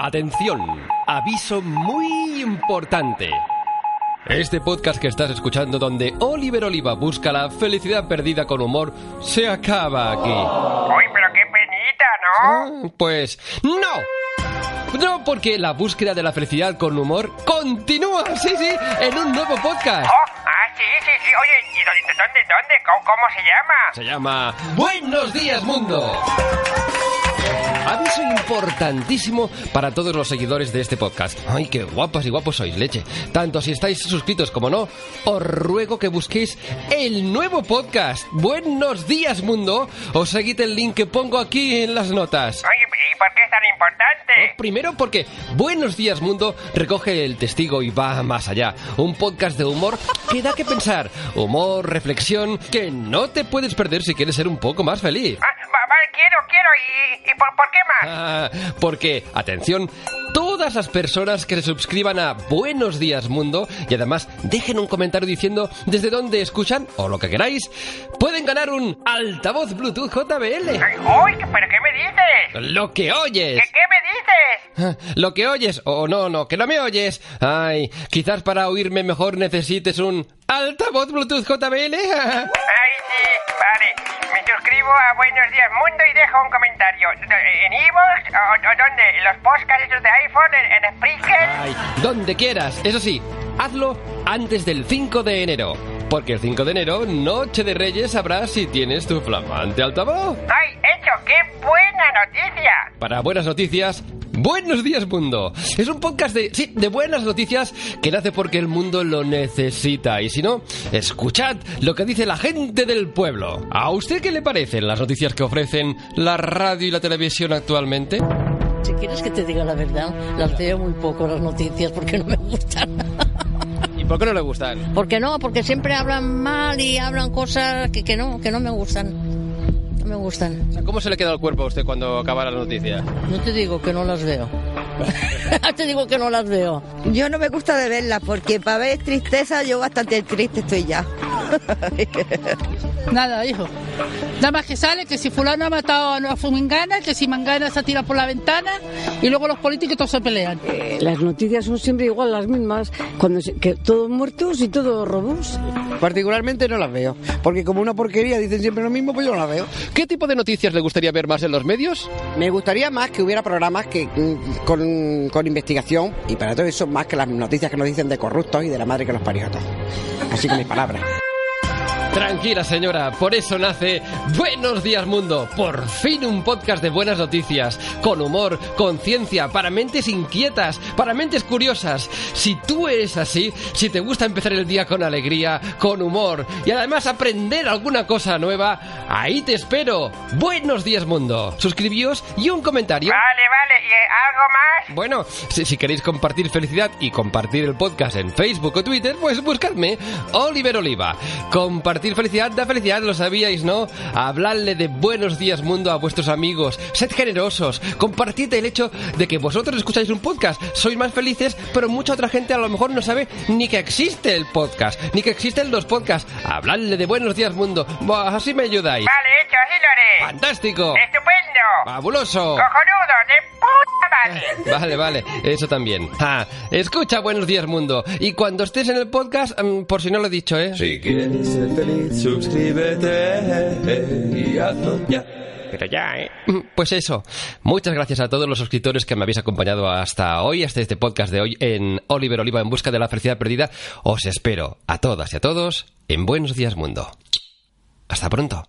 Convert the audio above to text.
Atención, aviso muy importante. Este podcast que estás escuchando donde Oliver Oliva busca la felicidad perdida con humor se acaba aquí. Uy, pero qué penita, ¿no? Ah, Pues no. No, porque la búsqueda de la felicidad con humor continúa, sí, sí, en un nuevo podcast. Oh, ah, sí, sí, sí. Oye, ¿y dónde, dónde, dónde? ¿Cómo, cómo se llama? Se llama Buenos días Mundo. Aviso importantísimo para todos los seguidores de este podcast. Ay, qué guapas y guapos sois, leche. Tanto si estáis suscritos como no, os ruego que busquéis el nuevo podcast. Buenos días, mundo. Os seguid el link que pongo aquí en las notas. Oye, ¿y por qué es tan importante? Primero porque Buenos días Mundo recoge el testigo y va más allá. Un podcast de humor que da que pensar. Humor, reflexión, que no te puedes perder si quieres ser un poco más feliz. Ah, quiero, quiero. ¿Y, y por, por qué más? Ah, porque, atención, todas las personas que se suscriban a Buenos Días Mundo y además dejen un comentario diciendo desde dónde escuchan o lo que queráis, pueden ganar un altavoz Bluetooth JBL. Ay, uy, ¿pero qué me dices? Lo que oyes. ¿Qué, qué me dices? Ah, Lo que oyes, o no, no, que no me oyes. Ay, quizás para oírme mejor necesites un altavoz Bluetooth JBL. Ay, sí, suscribo a Buenos Días Mundo y dejo un comentario. ¿En Evox? ¿O, o dónde? ¿En los podcasts de iPhone? ¿En, en Spreaker? Ay, donde quieras. Eso sí, hazlo antes del 5 de enero. Porque el 5 de enero, Noche de Reyes, sabrás si tienes tu flamante altavoz. ¡Ay, hecho! ¡Qué buena noticia! Para buenas noticias, Buenos días mundo. Es un podcast de sí, de buenas noticias que nace porque el mundo lo necesita y si no, escuchad lo que dice la gente del pueblo. ¿A usted qué le parecen las noticias que ofrecen la radio y la televisión actualmente? Si quieres que te diga la verdad, las veo muy poco las noticias porque no me gustan. ¿Y por qué no le gustan? ¿Por qué no? Porque siempre hablan mal y hablan cosas que, que no, que no me gustan. Me gustan. ¿Cómo se le queda el cuerpo a usted cuando acaba la noticia? No te digo que no las veo. te digo que no las veo. Yo no me gusta de verla porque para ver tristeza yo bastante triste estoy ya. Nada, hijo. Nada más que sale que si fulano ha matado a Fumingana, que si Mangana se ha tirado por la ventana y luego los políticos todos se pelean. Eh, Las noticias son siempre igual las mismas, cuando se- que todos muertos y todos robos. Particularmente no las veo, porque como una porquería dicen siempre lo mismo, pues yo no las veo. ¿Qué tipo de noticias le gustaría ver más en los medios? Me gustaría más que hubiera programas que mm, con, con investigación y para todo eso más que las noticias que nos dicen de corruptos y de la madre que los parió a todos. Así que mis palabras. Tranquila señora, por eso nace Buenos Días Mundo, por fin un podcast de buenas noticias, con humor, conciencia, para mentes inquietas, para mentes curiosas. Si tú eres así, si te gusta empezar el día con alegría, con humor y además aprender alguna cosa nueva, ahí te espero. Buenos Días Mundo. Suscribíos y un comentario. Vale, vale. ¿Y algo más? Bueno, si, si queréis compartir felicidad y compartir el podcast en Facebook o Twitter, pues buscadme Oliver Oliva. Compartir felicidad da felicidad, lo sabíais, ¿no? Habladle de buenos días mundo a vuestros amigos. Sed generosos. Compartid el hecho de que vosotros escucháis un podcast. Sois más felices, pero mucha otra gente a lo mejor no sabe ni que existe el podcast, ni que existen los podcasts. Habladle de buenos días mundo. Buah, así me ayudáis. Vale, hecho, así lo haré. ¡Fantástico! ¡Estupendo! ¡Fabuloso! ¡Cojonudo! ¡De puta Vale, vale, eso también. Ah, escucha Buenos Días Mundo. Y cuando estés en el podcast, mm, por si no lo he dicho, ¿eh? Si quieres ser feliz, suscríbete y hazlo ya. Pero ya, ¿eh? Pues eso. Muchas gracias a todos los suscriptores que me habéis acompañado hasta hoy, hasta este podcast de hoy en Oliver Oliva en busca de la felicidad perdida. Os espero a todas y a todos en Buenos Días Mundo. Hasta pronto.